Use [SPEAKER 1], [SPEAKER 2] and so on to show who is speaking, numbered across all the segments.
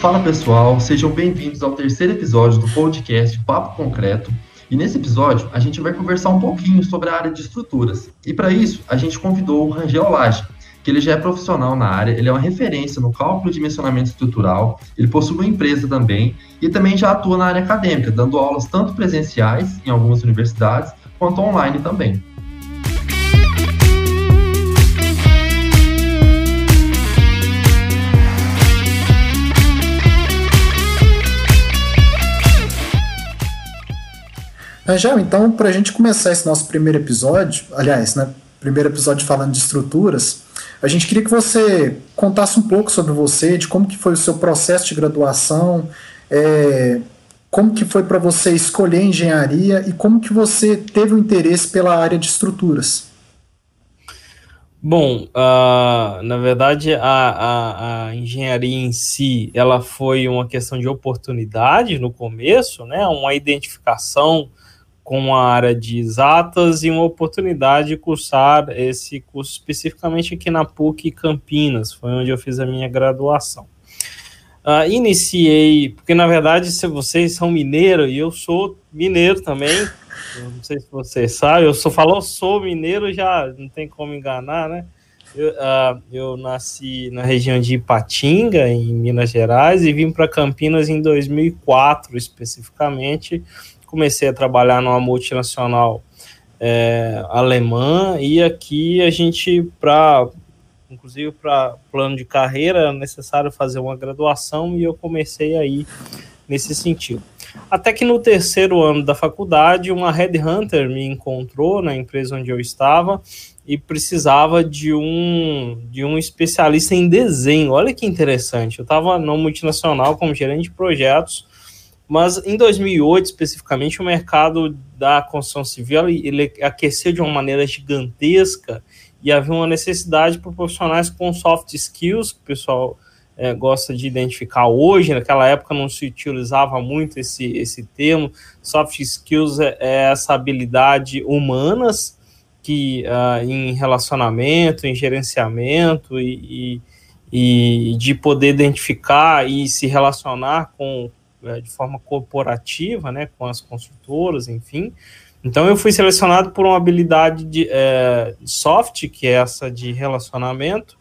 [SPEAKER 1] Fala pessoal, sejam bem-vindos ao terceiro episódio do podcast Papo Concreto. E nesse episódio a gente vai conversar um pouquinho sobre a área de estruturas. E para isso a gente convidou o Rangel Lage, que ele já é profissional na área, ele é uma referência no cálculo de dimensionamento estrutural, ele possui uma empresa também e também já atua na área acadêmica, dando aulas tanto presenciais em algumas universidades quanto online também.
[SPEAKER 2] Angel, então, para a gente começar esse nosso primeiro episódio, aliás, né, primeiro episódio falando de estruturas, a gente queria que você contasse um pouco sobre você, de como que foi o seu processo de graduação, é, como que foi para você escolher engenharia e como que você teve o interesse pela área de estruturas.
[SPEAKER 3] Bom, uh, na verdade, a, a, a, engenharia em si, ela foi uma questão de oportunidade no começo, né? Uma identificação com a área de exatas e uma oportunidade de cursar esse curso especificamente aqui na PUC Campinas, foi onde eu fiz a minha graduação. Uh, iniciei, porque na verdade se vocês são mineiro e eu sou mineiro também, não sei se vocês sabem, eu só falo sou mineiro, já não tem como enganar, né? Eu, uh, eu, nasci na região de Ipatinga, em Minas Gerais, e vim para Campinas em 2004, especificamente, comecei a trabalhar numa multinacional é, alemã e aqui a gente, para inclusive para plano de carreira, é necessário fazer uma graduação e eu comecei aí nesse sentido. Até que no terceiro ano da faculdade, uma headhunter me encontrou na empresa onde eu estava e precisava de um de um especialista em desenho. Olha que interessante. Eu estava no multinacional como gerente de projetos mas em 2008, especificamente, o mercado da construção civil ele aqueceu de uma maneira gigantesca e havia uma necessidade para profissionais com soft skills, que o pessoal é, gosta de identificar hoje. Naquela época não se utilizava muito esse, esse termo. Soft skills é, é essa habilidade humanas que uh, em relacionamento, em gerenciamento e, e, e de poder identificar e se relacionar com, de forma corporativa, né, com as construtoras, enfim. Então eu fui selecionado por uma habilidade de é, soft, que é essa de relacionamento,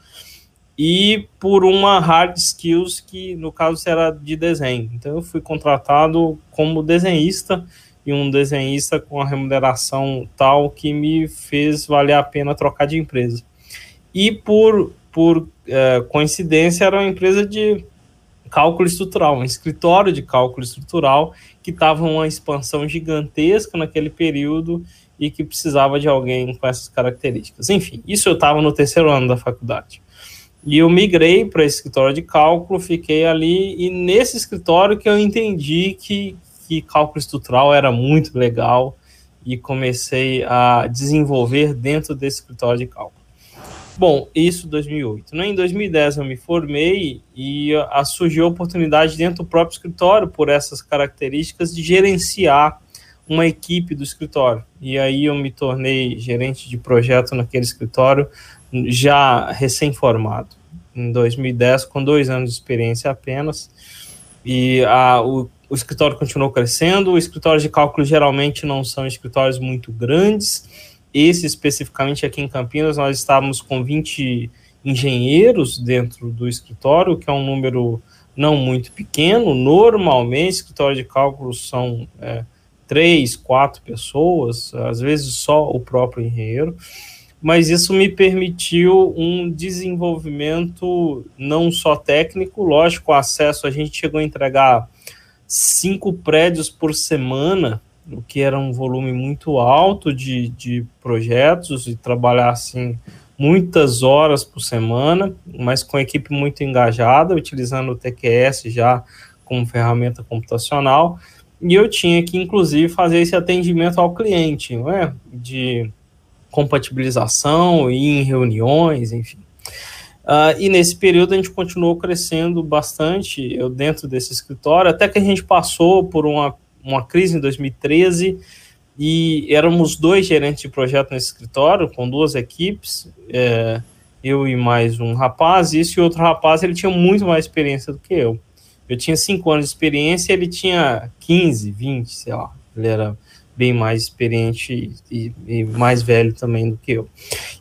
[SPEAKER 3] e por uma hard skills que no caso era de desenho. Então eu fui contratado como desenhista e um desenhista com a remuneração tal que me fez valer a pena trocar de empresa. E por, por é, coincidência era uma empresa de cálculo estrutural, um escritório de cálculo estrutural que estava uma expansão gigantesca naquele período e que precisava de alguém com essas características. Enfim, isso eu estava no terceiro ano da faculdade. E eu migrei para esse escritório de cálculo, fiquei ali, e nesse escritório que eu entendi que, que cálculo estrutural era muito legal e comecei a desenvolver dentro desse escritório de cálculo. Bom, isso 2008. Né? Em 2010 eu me formei e a, surgiu a oportunidade dentro do próprio escritório, por essas características, de gerenciar uma equipe do escritório. E aí eu me tornei gerente de projeto naquele escritório, já recém-formado, em 2010, com dois anos de experiência apenas. E a, o, o escritório continuou crescendo. Os escritórios de cálculo geralmente não são escritórios muito grandes esse especificamente aqui em Campinas, nós estávamos com 20 engenheiros dentro do escritório, que é um número não muito pequeno. Normalmente, escritório de cálculos são é, três, quatro pessoas, às vezes só o próprio engenheiro. Mas isso me permitiu um desenvolvimento não só técnico, lógico, acesso, a gente chegou a entregar cinco prédios por semana o que era um volume muito alto de, de projetos e trabalhar assim muitas horas por semana, mas com equipe muito engajada, utilizando o TQS já como ferramenta computacional, e eu tinha que inclusive fazer esse atendimento ao cliente, não é? De compatibilização e em reuniões, enfim. Uh, e nesse período a gente continuou crescendo bastante, eu dentro desse escritório, até que a gente passou por uma uma crise em 2013 e éramos dois gerentes de projeto nesse escritório, com duas equipes, é, eu e mais um rapaz, e esse outro rapaz ele tinha muito mais experiência do que eu. Eu tinha 5 anos de experiência, ele tinha 15, 20, sei lá. Ele era bem mais experiente e, e mais velho também do que eu.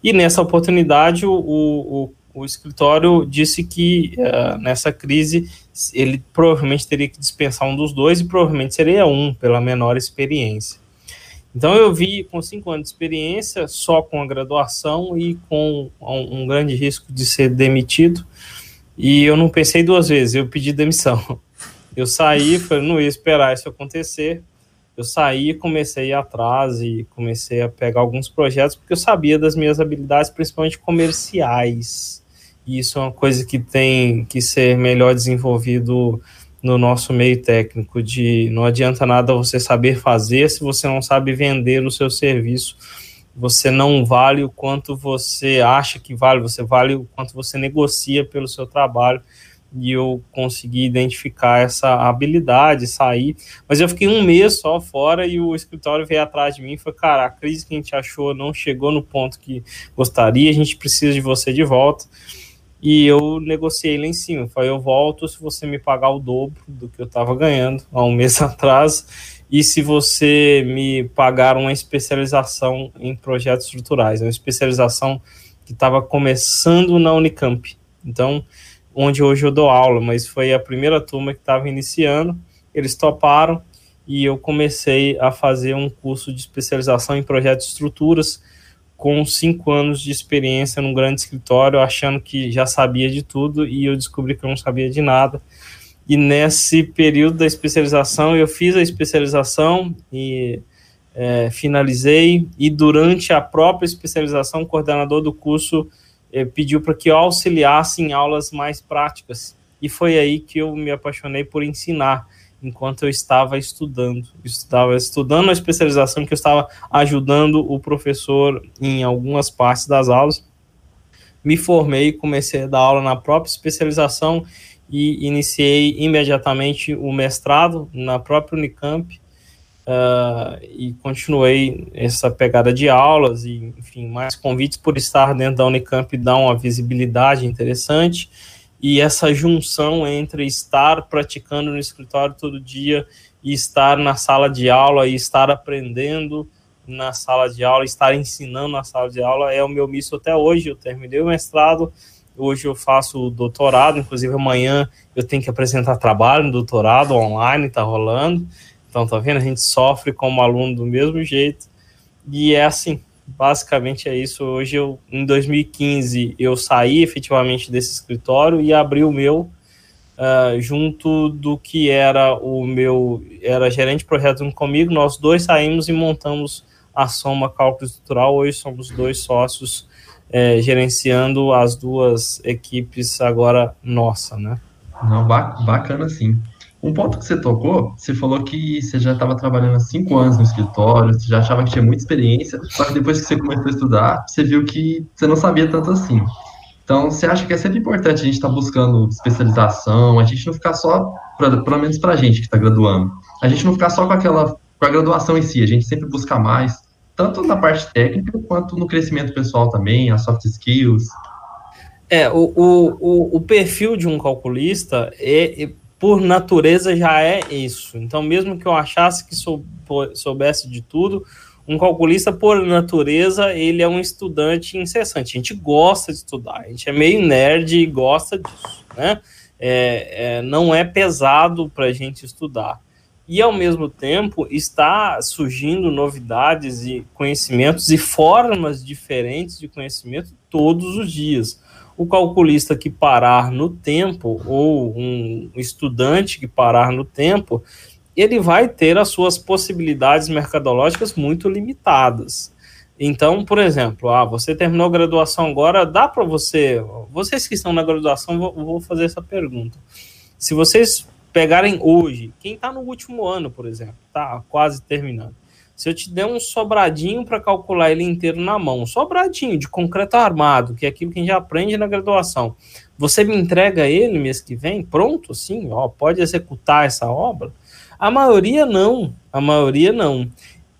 [SPEAKER 3] E nessa oportunidade, o, o, o escritório disse que uh, nessa crise ele provavelmente teria que dispensar um dos dois e provavelmente seria um pela menor experiência. Então eu vi com cinco anos de experiência, só com a graduação e com um, um grande risco de ser demitido. E eu não pensei duas vezes, eu pedi demissão. Eu saí, falei, não ia esperar isso acontecer. Eu saí, comecei a ir atrás e comecei a pegar alguns projetos, porque eu sabia das minhas habilidades, principalmente comerciais. E isso é uma coisa que tem que ser melhor desenvolvido no nosso meio técnico de não adianta nada você saber fazer se você não sabe vender o seu serviço. Você não vale o quanto você acha que vale, você vale o quanto você negocia pelo seu trabalho. E eu consegui identificar essa habilidade, sair. Mas eu fiquei um mês só fora e o escritório veio atrás de mim e falou: Cara, a crise que a gente achou não chegou no ponto que gostaria, a gente precisa de você de volta. E eu negociei lá em cima. Falei, eu volto se você me pagar o dobro do que eu estava ganhando há um mês atrás. E se você me pagar uma especialização em projetos estruturais, uma especialização que estava começando na Unicamp. Então, onde hoje eu dou aula, mas foi a primeira turma que estava iniciando. Eles toparam e eu comecei a fazer um curso de especialização em projetos de estruturas com cinco anos de experiência num grande escritório, achando que já sabia de tudo, e eu descobri que eu não sabia de nada. E nesse período da especialização, eu fiz a especialização e é, finalizei, e durante a própria especialização, o coordenador do curso pediu para que eu auxiliasse em aulas mais práticas. E foi aí que eu me apaixonei por ensinar enquanto eu estava estudando. estava estudando a especialização que eu estava ajudando o professor em algumas partes das aulas. Me formei, comecei a dar aula na própria especialização e iniciei imediatamente o mestrado na própria Unicamp. Uh, e continuei essa pegada de aulas e, enfim, mais convites por estar dentro da Unicamp dá uma visibilidade interessante e essa junção entre estar praticando no escritório todo dia e estar na sala de aula e estar aprendendo na sala de aula, estar ensinando na sala de aula é o meu misto até hoje. Eu terminei o mestrado, hoje eu faço o doutorado, inclusive amanhã eu tenho que apresentar trabalho no doutorado online, tá rolando. Então, tá vendo? A gente sofre como aluno do mesmo jeito. E é assim, basicamente é isso. Hoje, eu, em 2015, eu saí efetivamente desse escritório e abri o meu uh, junto do que era o meu, era gerente de projeto comigo. Nós dois saímos e montamos a Soma Cálculo Estrutural. Hoje somos dois sócios é, gerenciando as duas equipes agora nossa, né?
[SPEAKER 1] Não, bacana sim. Um ponto que você tocou, você falou que você já estava trabalhando há cinco anos no escritório, você já achava que tinha muita experiência, só que depois que você começou a estudar, você viu que você não sabia tanto assim. Então, você acha que é sempre importante a gente estar tá buscando especialização, a gente não ficar só, pra, pelo menos para a gente que está graduando, a gente não ficar só com aquela, com a graduação em si, a gente sempre buscar mais, tanto na parte técnica quanto no crescimento pessoal também, as soft skills.
[SPEAKER 3] É, o, o, o perfil de um calculista é, por natureza já é isso. Então, mesmo que eu achasse que sou, soubesse de tudo, um calculista, por natureza, ele é um estudante incessante. A gente gosta de estudar, a gente é meio nerd e gosta disso, né? É, é, não é pesado para a gente estudar. E, ao mesmo tempo, está surgindo novidades e conhecimentos e formas diferentes de conhecimento todos os dias o calculista que parar no tempo, ou um estudante que parar no tempo, ele vai ter as suas possibilidades mercadológicas muito limitadas. Então, por exemplo, ah, você terminou a graduação agora, dá para você, vocês que estão na graduação, vou, vou fazer essa pergunta. Se vocês pegarem hoje, quem está no último ano, por exemplo, está quase terminando, se eu te der um sobradinho para calcular ele inteiro na mão, um sobradinho de concreto armado, que é aquilo que a gente aprende na graduação, você me entrega ele mês que vem, pronto, assim, ó, pode executar essa obra? A maioria não, a maioria não.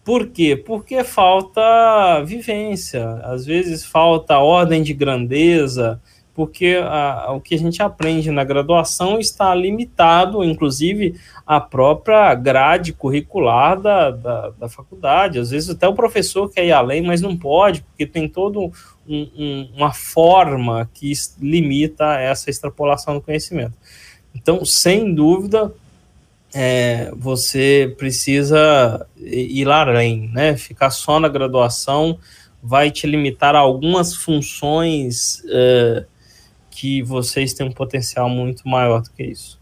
[SPEAKER 3] Por quê? Porque falta vivência, às vezes falta ordem de grandeza, porque a, o que a gente aprende na graduação está limitado, inclusive, à própria grade curricular da, da, da faculdade. Às vezes até o professor quer ir além, mas não pode, porque tem toda um, um, uma forma que limita essa extrapolação do conhecimento. Então, sem dúvida, é, você precisa ir além, né? Ficar só na graduação vai te limitar a algumas funções uh, que vocês têm um potencial muito maior do que isso.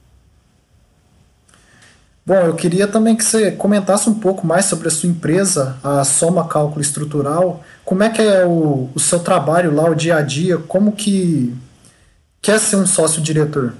[SPEAKER 2] Bom, eu queria também que você comentasse um pouco mais sobre a sua empresa, a Soma Cálculo Estrutural. Como é que é o, o seu trabalho lá, o dia a dia? Como que quer ser um sócio-diretor?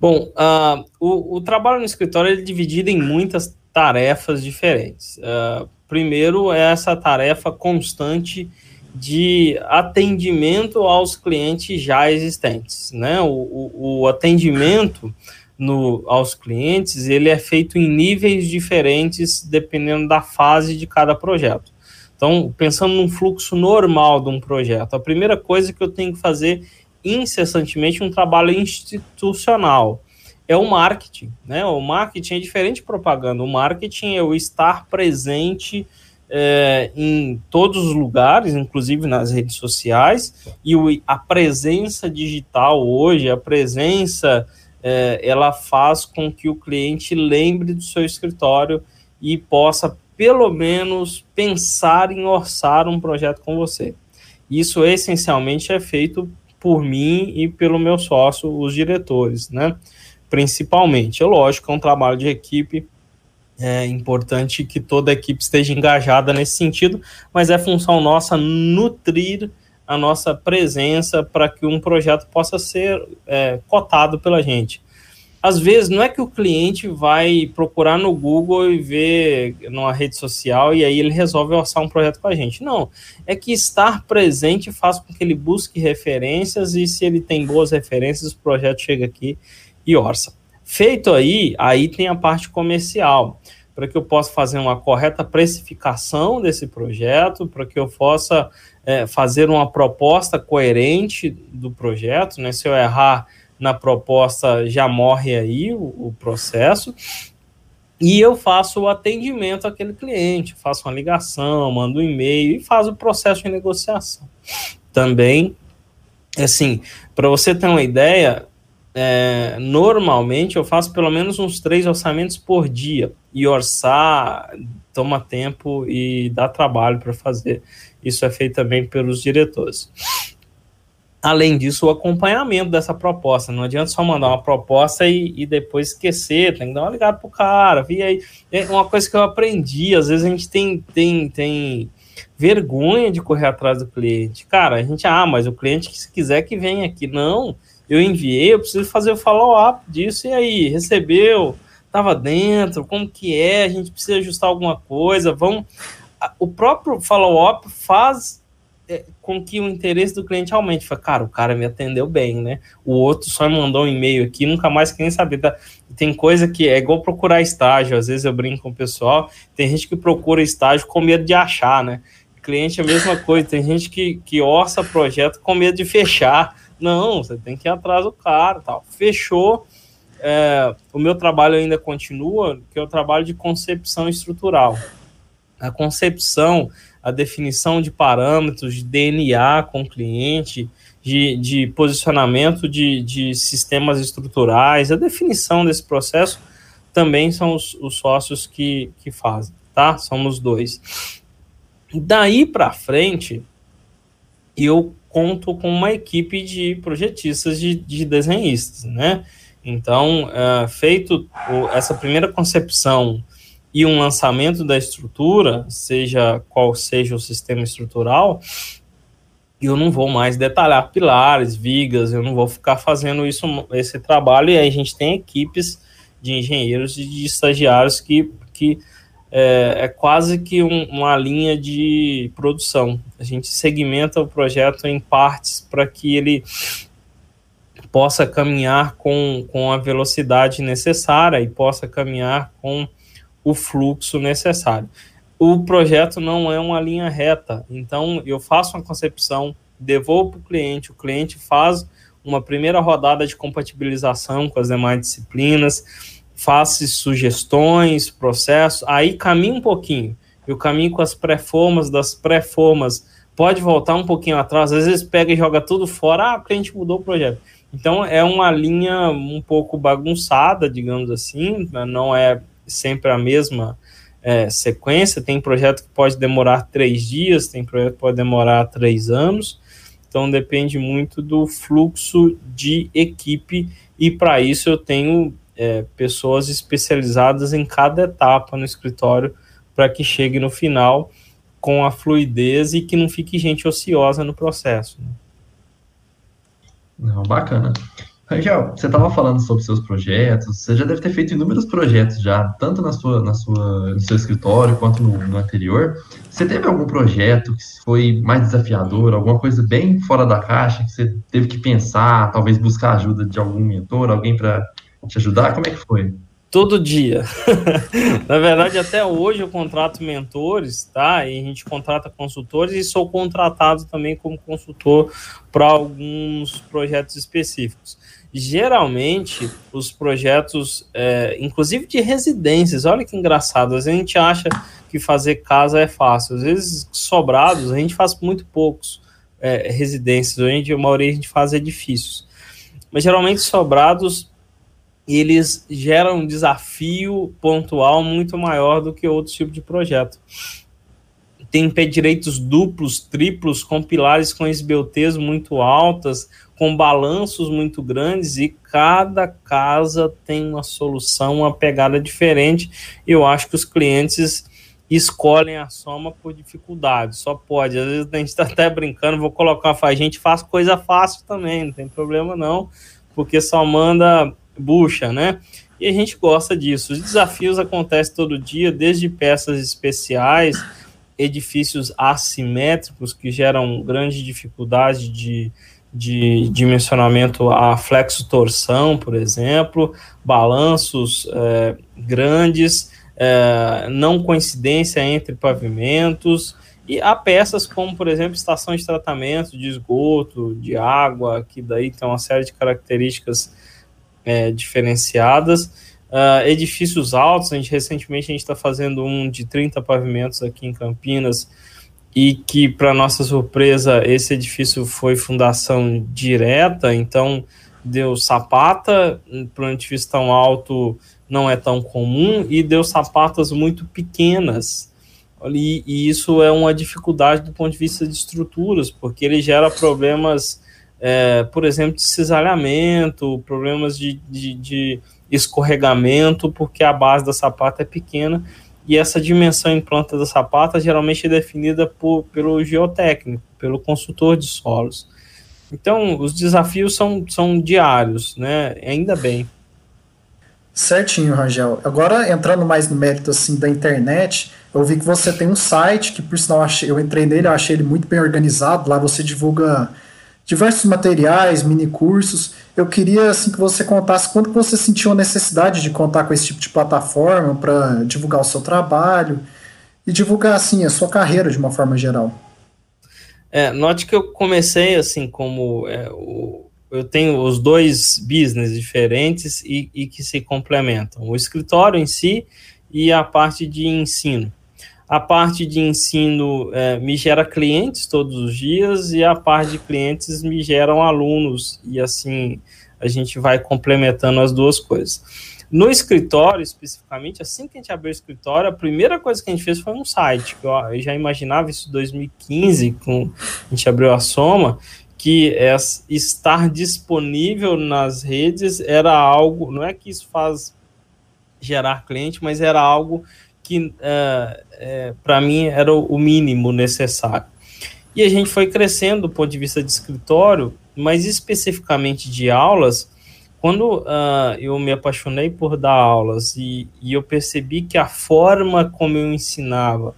[SPEAKER 3] Bom, uh, o, o, trabalho no escritório é dividido em muitas tarefas diferentes. Uh, primeiro é essa tarefa constante de atendimento aos clientes já existentes, né? O, o, o atendimento no, aos clientes ele é feito em níveis diferentes dependendo da fase de cada projeto. Então, pensando num fluxo normal de um projeto, a primeira coisa que eu tenho que fazer incessantemente um trabalho institucional. É o marketing, né? O marketing é diferente de propaganda. O marketing é o estar presente é, em todos os lugares, inclusive nas redes sociais, e o, a presença digital hoje, a presença, é, ela faz com que o cliente lembre do seu escritório e possa, pelo menos, pensar em orçar um projeto com você. Isso essencialmente é feito por mim e pelo meu sócio, os diretores, né? Principalmente. É lógico, é um trabalho de equipe, é importante que toda a equipe esteja engajada nesse sentido, mas é função nossa nutrir a nossa presença para que um projeto possa ser é, cotado pela gente às vezes não é que o cliente vai procurar no Google e ver numa rede social e aí ele resolve orçar um projeto com a gente. Não, é que estar presente faz com que ele busque referências e se ele tem boas referências, o projeto chega aqui e orça. Feito aí, aí tem a parte comercial, para que eu possa fazer uma correta precificação desse projeto, para que eu possa é, fazer uma proposta coerente do projeto, né? Se eu errar na proposta já morre aí o, o processo. E eu faço o atendimento àquele cliente, faço uma ligação, mando um e-mail e faço o processo de negociação. Também, assim, para você ter uma ideia, é, normalmente eu faço pelo menos uns três orçamentos por dia. E orçar toma tempo e dá trabalho para fazer. Isso é feito também pelos diretores. Além disso, o acompanhamento dessa proposta. Não adianta só mandar uma proposta e, e depois esquecer, tem que dar uma ligada pro cara. Vi aí. É uma coisa que eu aprendi, às vezes a gente tem, tem, tem vergonha de correr atrás do cliente. Cara, a gente, ah, mas o cliente, se quiser que venha aqui. Não, eu enviei, eu preciso fazer o follow-up disso. E aí, recebeu? Estava dentro? Como que é? A gente precisa ajustar alguma coisa? Vamos. O próprio follow-up faz é, com que o interesse do cliente aumente. Fala, cara, o cara me atendeu bem, né? O outro só mandou um e-mail aqui, nunca mais quer nem saber. Tá? Tem coisa que é igual procurar estágio. Às vezes eu brinco com o pessoal, tem gente que procura estágio com medo de achar, né? Cliente é a mesma coisa, tem gente que, que orça projeto com medo de fechar. Não, você tem que ir atrás do cara tal. Fechou. É, o meu trabalho ainda continua, que é o trabalho de concepção estrutural. A concepção a definição de parâmetros, de DNA com o cliente, de, de posicionamento de, de sistemas estruturais, a definição desse processo também são os, os sócios que, que fazem, tá? Somos dois. Daí para frente, eu conto com uma equipe de projetistas, de, de desenhistas, né? Então, uh, feito o, essa primeira concepção e um lançamento da estrutura, seja qual seja o sistema estrutural, eu não vou mais detalhar pilares, vigas, eu não vou ficar fazendo isso, esse trabalho, e aí a gente tem equipes de engenheiros e de estagiários que, que é, é quase que um, uma linha de produção. A gente segmenta o projeto em partes para que ele possa caminhar com, com a velocidade necessária e possa caminhar com o fluxo necessário. O projeto não é uma linha reta, então eu faço uma concepção, devolvo para o cliente, o cliente faz uma primeira rodada de compatibilização com as demais disciplinas, faça sugestões, processos, aí caminha um pouquinho. E o caminho com as pré-formas, das pré-formas, pode voltar um pouquinho atrás, às vezes pega e joga tudo fora, ah, porque a gente mudou o projeto. Então é uma linha um pouco bagunçada, digamos assim, né? não é sempre a mesma é, sequência. Tem projeto que pode demorar três dias, tem projeto que pode demorar três anos. Então depende muito do fluxo de equipe e para isso eu tenho é, pessoas especializadas em cada etapa no escritório para que chegue no final com a fluidez e que não fique gente ociosa no processo. Né?
[SPEAKER 1] Não, bacana. Rangel, você estava falando sobre seus projetos, você já deve ter feito inúmeros projetos já, tanto na sua, na sua, no seu escritório quanto no, no anterior. Você teve algum projeto que foi mais desafiador, alguma coisa bem fora da caixa, que você teve que pensar, talvez buscar ajuda de algum mentor, alguém para te ajudar? Como é que foi?
[SPEAKER 3] todo dia. Na verdade, até hoje eu contrato mentores, tá? E a gente contrata consultores e sou contratado também como consultor para alguns projetos específicos. Geralmente, os projetos, é, inclusive de residências, olha que engraçado, às vezes a gente acha que fazer casa é fácil, às vezes sobrados a gente faz muito poucos é, residências, hoje a maioria a gente faz edifícios. Mas geralmente sobrados eles geram um desafio pontual muito maior do que outros tipos de projeto. Tem pé direitos duplos, triplos, com pilares com esbeltez muito altas, com balanços muito grandes e cada casa tem uma solução, uma pegada diferente. Eu acho que os clientes escolhem a soma por dificuldade, só pode. Às vezes a gente está até brincando, vou colocar a gente faz coisa fácil também, não tem problema não, porque só manda bucha, né? E a gente gosta disso. Os desafios acontecem todo dia, desde peças especiais, edifícios assimétricos que geram grande dificuldade de, de dimensionamento a flexo-torção, por exemplo, balanços é, grandes, é, não coincidência entre pavimentos, e há peças como, por exemplo, estação de tratamento de esgoto, de água, que daí tem uma série de características é, diferenciadas. Uh, edifícios altos, a gente recentemente a gente está fazendo um de 30 pavimentos aqui em Campinas e que, para nossa surpresa, esse edifício foi fundação direta, então deu sapata, para um edifício tão alto não é tão comum, e deu sapatas muito pequenas. E, e isso é uma dificuldade do ponto de vista de estruturas, porque ele gera problemas é, por exemplo, de cisalhamento, problemas de, de, de, escorregamento, porque a base da sapata é pequena e essa dimensão em planta da sapata geralmente é definida por, pelo geotécnico, pelo consultor de solos. Então, os desafios são, são diários, né? Ainda bem.
[SPEAKER 2] Certinho, Rangel. Agora, entrando mais no mérito assim da internet, eu vi que você tem um site que, por sinal, eu entrei nele, eu achei ele muito bem organizado. Lá você divulga diversos materiais, mini cursos. Eu queria assim que você contasse quando você sentiu a necessidade de contar com esse tipo de plataforma para divulgar o seu trabalho e divulgar assim a sua carreira de uma forma geral.
[SPEAKER 3] É, note que eu comecei assim como é, o, eu tenho os dois business diferentes e, e que se complementam, o escritório em si e a parte de ensino. A parte de ensino é, me gera clientes todos os dias e a parte de clientes me geram alunos, e assim a gente vai complementando as duas coisas. No escritório, especificamente, assim que a gente abriu o escritório, a primeira coisa que a gente fez foi um site. Eu, já imaginava isso em 2015, com a gente abriu a Soma, que é, estar disponível nas redes era algo, não é que isso faz gerar cliente, mas era algo que é, é, para mim era o mínimo necessário. E a gente foi crescendo do ponto de vista de escritório, mas especificamente de aulas, quando uh, eu me apaixonei por dar aulas e, e, eu percebi que a forma como eu ensinava,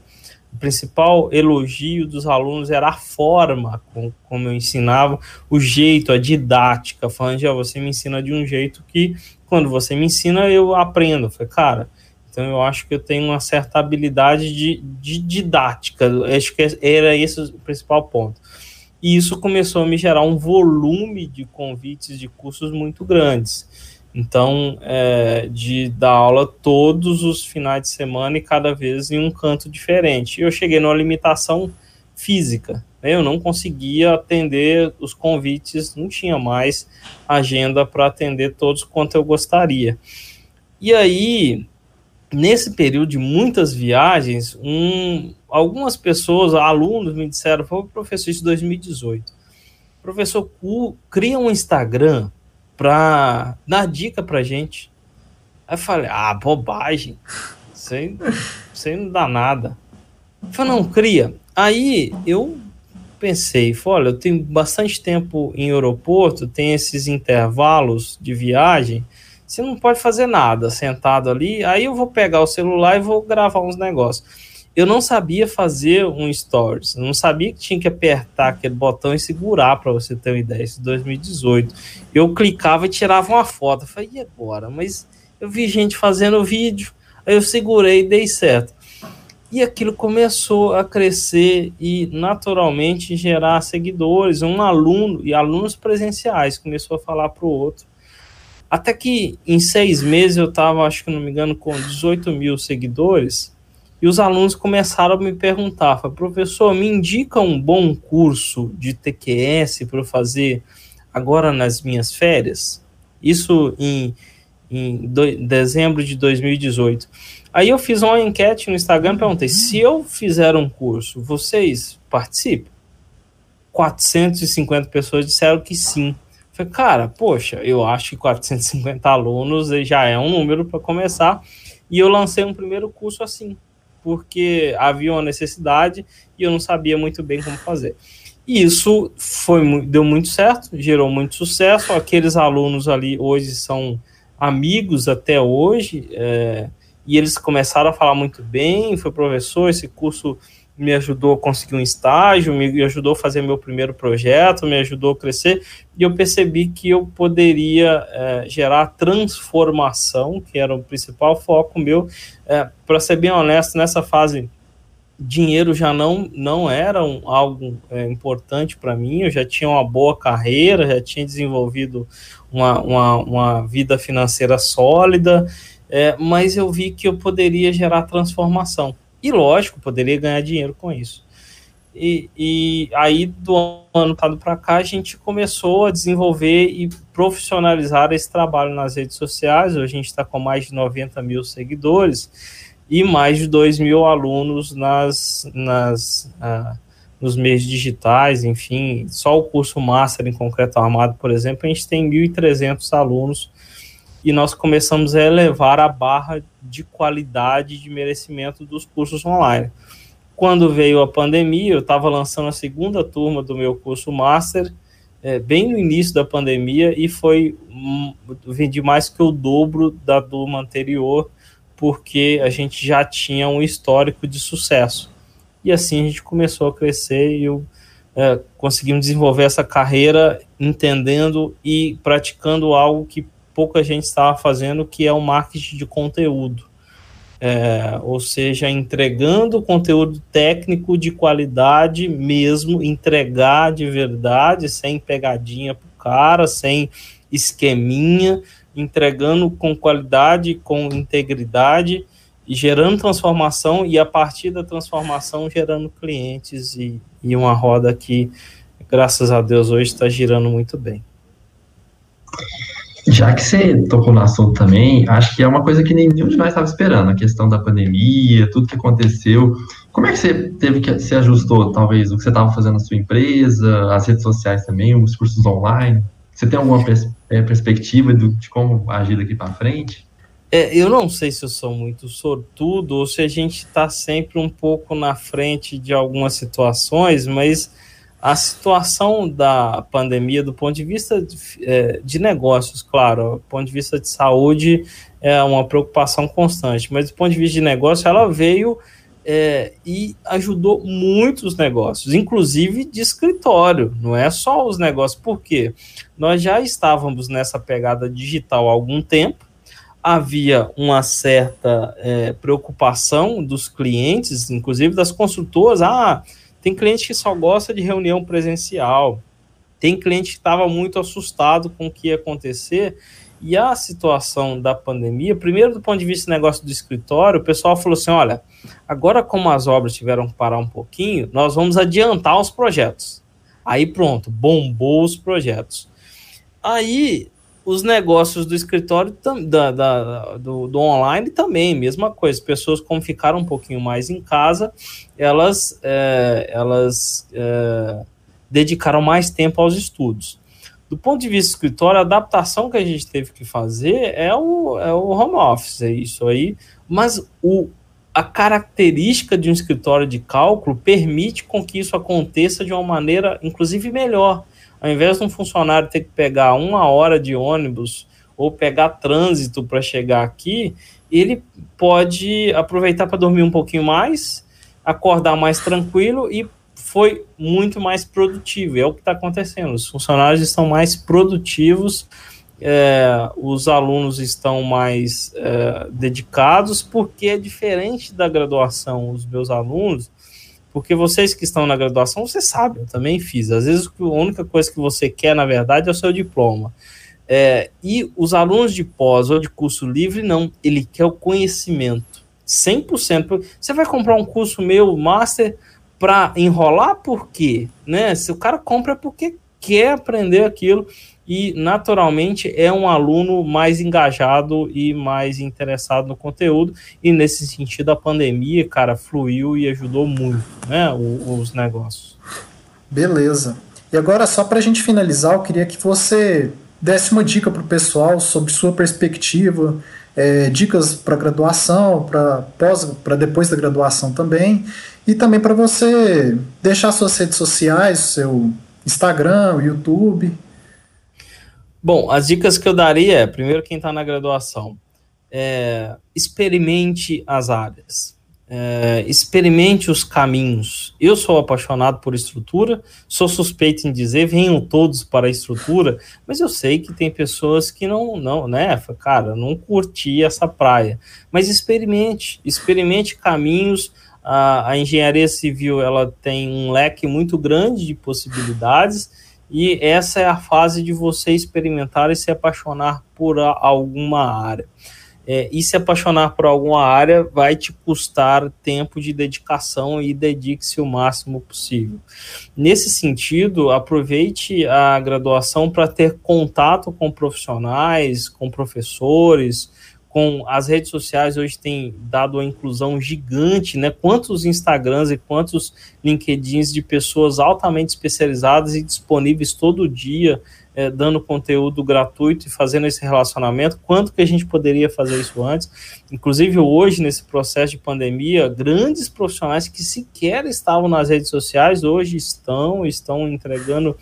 [SPEAKER 3] o principal elogio dos alunos era a forma com, como eu ensinava, o jeito, a didática, falando, já você me ensina de um jeito que, quando você me ensina, eu aprendo. Eu falei, cara, então eu acho que eu tenho uma certa habilidade de, de didática. Acho que era esse o principal ponto. e isso começou a me gerar um volume de convites de cursos muito grandes. Então, é, de dar aula todos os finais de semana e cada vez em um canto diferente. Eu cheguei numa limitação física, né? eu não conseguia atender os convites, não tinha mais agenda para atender todos quanto eu gostaria. E aí, nesse período de muitas viagens, um, algumas pessoas, alunos, me disseram, foi o professor isso 2018. Professor, cria um Instagram para dar dica pra gente. Aí eu falei, ah, bobagem. Isso aí não dá nada. Eu falei, não, cria. Aí eu pensei, olha, eu tenho bastante tempo em aeroporto, tem esses intervalos de viagem, você não pode fazer nada sentado ali, aí eu vou pegar o celular e vou gravar uns negócios. Eu não sabia fazer um stories, eu não sabia que tinha que apertar aquele botão e segurar para você ter uma ideia. Isso em 2018. Eu clicava e tirava uma foto. Eu falei, e agora? Mas eu vi gente fazendo vídeo, aí eu segurei e dei certo. E aquilo começou a crescer e naturalmente gerar seguidores. Um aluno e alunos presenciais começou a falar para o outro até que em seis meses eu estava, acho que não me engano, com 18 mil seguidores, e os alunos começaram a me perguntar: professor, me indica um bom curso de TQS para eu fazer agora nas minhas férias? Isso em, em do, dezembro de 2018. Aí eu fiz uma enquete no Instagram e perguntei: se eu fizer um curso, vocês participam? 450 pessoas disseram que sim. Falei, cara, poxa, eu acho que 450 alunos já é um número para começar. E eu lancei um primeiro curso assim, porque havia uma necessidade e eu não sabia muito bem como fazer. E isso foi, deu muito certo, gerou muito sucesso. Aqueles alunos ali hoje são amigos até hoje, é, e eles começaram a falar muito bem. Foi professor, esse curso me ajudou a conseguir um estágio, me ajudou a fazer meu primeiro projeto, me ajudou a crescer, e eu percebi que eu poderia é, gerar transformação, que era o principal foco meu. É, Para ser bem honesto, nessa fase, dinheiro já não, não era um, algo é, importante para mim, eu já tinha uma boa carreira, já tinha desenvolvido uma, uma, uma vida financeira sólida, é, mas eu vi que eu poderia gerar transformação. E lógico, poderia ganhar dinheiro com isso. E, e aí, do ano passado para cá, a gente começou a desenvolver e profissionalizar esse trabalho nas redes sociais. Hoje a gente está com mais de 90 mil seguidores e mais de 2 mil alunos nas, nas, ah, nos meios digitais, enfim. Só o curso Master em Concreto Armado, por exemplo, a gente tem 1.300 alunos e nós começamos a elevar a barra de qualidade de merecimento dos cursos online. Quando veio a pandemia, eu estava lançando a segunda turma do meu curso Master, é, bem no início da pandemia, e foi um, vendi mais que o dobro da turma anterior, porque a gente já tinha um histórico de sucesso. E assim a gente começou a crescer e eu é, conseguimos desenvolver essa carreira entendendo e praticando algo que pouca gente estava fazendo, que é o marketing de conteúdo. É, ou seja, entregando conteúdo técnico de qualidade mesmo, entregar de verdade, sem pegadinha para o cara, sem esqueminha, entregando com qualidade, com integridade, gerando transformação, e a partir da transformação gerando clientes e, e uma roda que, graças a Deus, hoje está girando muito bem.
[SPEAKER 1] Já que você tocou no assunto também, acho que é uma coisa que nenhum de nós estava esperando, a questão da pandemia, tudo que aconteceu. Como é que você teve que se ajustou, talvez, o que você estava fazendo na sua empresa, as redes sociais também, os cursos online? Você tem alguma pers é, perspectiva do, de como agir daqui para frente?
[SPEAKER 3] É, eu não sei se eu sou muito sortudo ou se a gente está sempre um pouco na frente de algumas situações, mas a situação da pandemia, do ponto de vista de, é, de, negócios, claro, do ponto de vista de saúde, é uma preocupação constante, mas do ponto de vista de negócio, ela veio é, e ajudou muitos negócios, inclusive de escritório, não é só os negócios, porque nós já estávamos nessa pegada digital há algum tempo, havia uma certa é, preocupação dos clientes, inclusive das construtoras, ah Tem cliente que só gosta de reunião presencial. Tem cliente que estava muito assustado com o que ia acontecer. E a situação da pandemia, primeiro do ponto de vista do negócio do escritório, o pessoal falou assim: olha, agora como as obras tiveram que parar um pouquinho, nós vamos adiantar os projetos. Aí pronto, bombou os projetos. Aí os negócios do escritório da, da do, do, online também, mesma coisa. Pessoas como ficaram um pouquinho mais em casa, elas, é, elas é, dedicaram mais tempo aos estudos. Do ponto de vista do escritório, a adaptação que a gente teve que fazer é o, é o home office, é isso aí. Mas o, a característica de um escritório de cálculo permite com que isso aconteça de uma maneira, inclusive, melhor. Ao invés de um funcionário ter que pegar uma hora de ônibus ou pegar trânsito para chegar aqui, ele pode aproveitar para dormir um pouquinho mais, acordar mais tranquilo e foi muito mais produtivo. É o que está acontecendo. Os funcionários estão mais produtivos é, os alunos estão mais é, dedicados, porque é diferente da graduação, os meus alunos, porque vocês que estão na graduação, você sabe, eu também fiz. Às vezes a única coisa que você quer, na verdade, é o seu diploma. É, e os alunos de pós ou de curso livre, não, ele quer o conhecimento. 100%. Você vai comprar um curso meu, master, para enrolar por quê? Né? Se o cara compra é porque quer aprender aquilo e naturalmente é um aluno mais engajado e mais interessado no conteúdo e nesse sentido a pandemia, cara, fluiu e ajudou muito, né, os negócios.
[SPEAKER 2] Beleza. E agora só para a gente finalizar, eu queria que você desse uma dica para o pessoal sobre sua perspectiva, é, dicas para graduação, para pós, para depois da graduação também, e também para você deixar suas redes sociais, seu Instagram, YouTube.
[SPEAKER 3] Bom, as dicas que eu daria é, primeiro, quem está na graduação, é, experimente as áreas, é, experimente os caminhos. Eu sou apaixonado por estrutura, sou suspeito em dizer, venham todos para a estrutura, mas eu sei que tem pessoas que não, não, né, cara, não curti essa praia. Mas experimente, experimente caminhos. A, a engenharia civil ela tem um leque muito grande de possibilidades e essa é a fase de você experimentar e se apaixonar por alguma área. É, e se apaixonar por alguma área vai te custar tempo de dedicação e dedique-se o máximo possível. Nesse sentido, aproveite a graduação para ter contato com profissionais, com professores, com as redes sociais hoje tem dado uma inclusão gigante, né? Quantos Instagrams e quantos LinkedIns de pessoas altamente especializadas e disponíveis todo dia, é, dando conteúdo gratuito e fazendo esse relacionamento. Quanto que a gente poderia fazer isso antes? Inclusive hoje, nesse processo de pandemia, grandes profissionais que sequer estavam nas redes sociais, hoje estão, estão entregando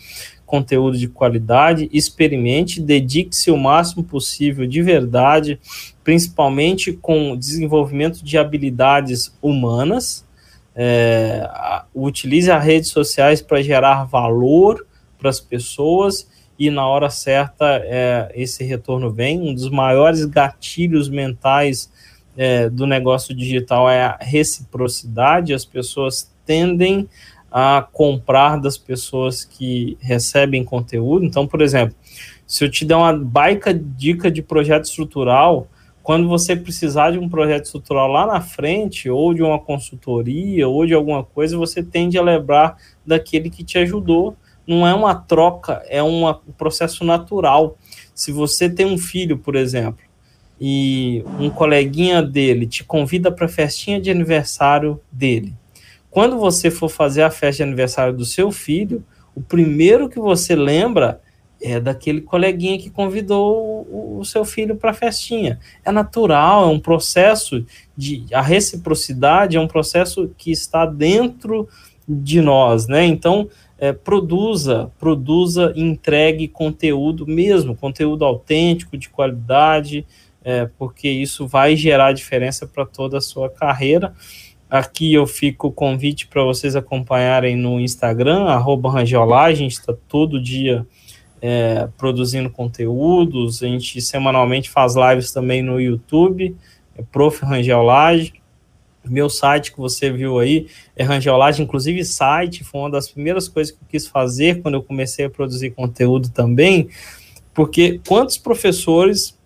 [SPEAKER 3] conteúdo de qualidade, experimente, dedique-se o máximo possível de verdade, principalmente com desenvolvimento de habilidades humanas. É, utilize as redes sociais para gerar valor para as pessoas e na hora certa é, esse retorno vem. Um dos maiores gatilhos mentais é, do negócio digital é a reciprocidade. As pessoas tendem a comprar das pessoas que recebem conteúdo. Então, por exemplo, se eu te der uma baica dica de projeto estrutural, quando você precisar de um projeto estrutural lá na frente, ou de uma consultoria, ou de alguma coisa, você tende a lembrar daquele que te ajudou. Não é uma troca, é uma, um processo natural. Se você tem um filho, por exemplo, e um coleguinha dele te convida para a festinha de aniversário dele, quando você for fazer a festa de aniversário do seu filho, o primeiro que você lembra é daquele coleguinha que convidou o, seu filho para a festinha. É natural, é um processo de a reciprocidade é um processo que está dentro de nós, né? Então é, produza, produza, entregue conteúdo mesmo, conteúdo autêntico, de qualidade, é, porque isso vai gerar diferença para toda a sua carreira. Aqui eu fico o convite para vocês acompanharem no Instagram, arroba gente está todo dia é, produzindo conteúdos, a gente semanalmente faz lives também no YouTube, é Prof. Rangeolagem, Meu site que você viu aí é Rangeolagem, inclusive site, foi uma das primeiras coisas que eu quis fazer quando eu comecei a produzir conteúdo também, porque quantos professores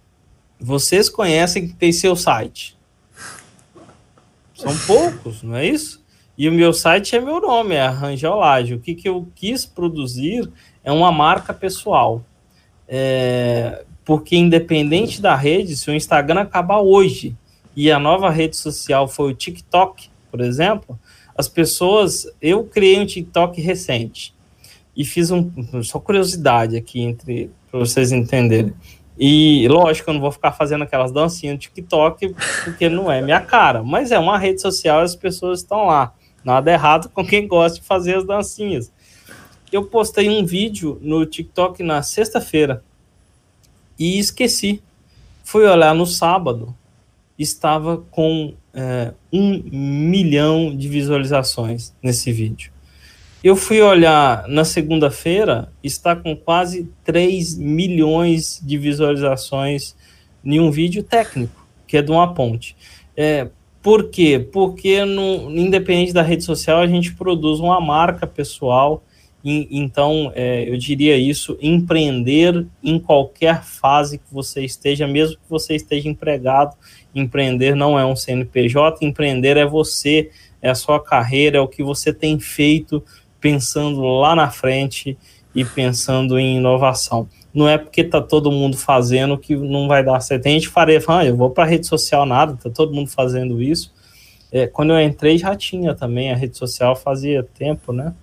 [SPEAKER 3] vocês conhecem que tem seu site? São poucos, não é isso? E o meu site é meu nome, é a Rangeolagem. O que, que eu quis produzir é uma marca pessoal. É, porque independente da rede, se o Instagram acabar hoje e a nova rede social foi o TikTok, por exemplo, as pessoas. Eu criei um TikTok recente e fiz um. Só curiosidade aqui entre para vocês entenderem. E lógico, eu não vou ficar fazendo aquelas dancinhas no TikTok, porque não é minha cara. Mas é uma rede social as pessoas estão lá. Nada errado com quem gosta de fazer as dancinhas. Eu postei um vídeo no TikTok na sexta-feira e esqueci. Fui olhar no sábado, estava com é, um milhão de visualizações nesse vídeo. Eu fui olhar na segunda-feira, está com quase 3 milhões de visualizações em um vídeo técnico, que é de uma ponte. É, por quê? Porque, no, independente da rede social, a gente produz uma marca pessoal então, é, eu diria isso: empreender em qualquer fase que você esteja, mesmo que você esteja empregado, empreender não é um CNPJ, empreender é você, é a sua carreira, é o que você tem feito pensando lá na frente e pensando em inovação. Não é porque está todo mundo fazendo que não vai dar certo. Tem gente que faria, ah, eu vou para a rede social nada, está todo mundo fazendo isso. É, quando eu entrei já tinha também a rede social fazia tempo, né?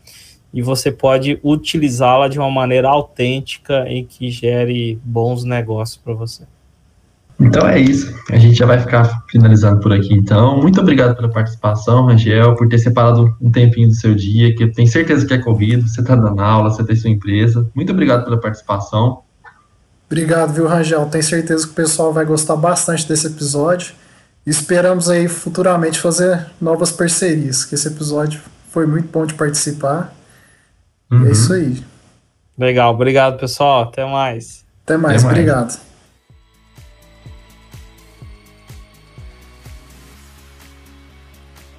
[SPEAKER 3] e você pode utilizá-la de uma maneira autêntica e que gere bons negócios para você.
[SPEAKER 1] Então é isso. A gente já vai ficar finalizando por aqui. Então, muito obrigado pela participação, Rangel, por ter separado um tempinho do seu dia, que eu tenho certeza que é corrido. Você está dando aula, você tem sua empresa. Muito obrigado pela participação.
[SPEAKER 2] Obrigado, viu, Rangel? Tenho certeza que o pessoal vai gostar bastante desse episódio. Esperamos aí futuramente fazer novas parcerias, que esse episódio foi muito bom de participar. Uhum. É isso aí.
[SPEAKER 3] Legal, obrigado pessoal, até mais.
[SPEAKER 2] Até mais, até mais. obrigado.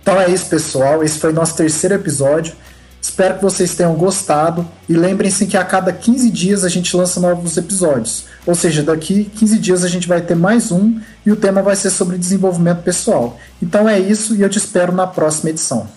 [SPEAKER 2] Então é isso, pessoal. Esse foi nosso terceiro episódio. Espero que vocês tenham gostado e lembrem-se que a cada 15 dias a gente lança novos episódios. Ou seja, daqui 15 dias a gente vai ter mais um e o tema vai ser sobre desenvolvimento pessoal. Então é isso e eu te espero na próxima edição.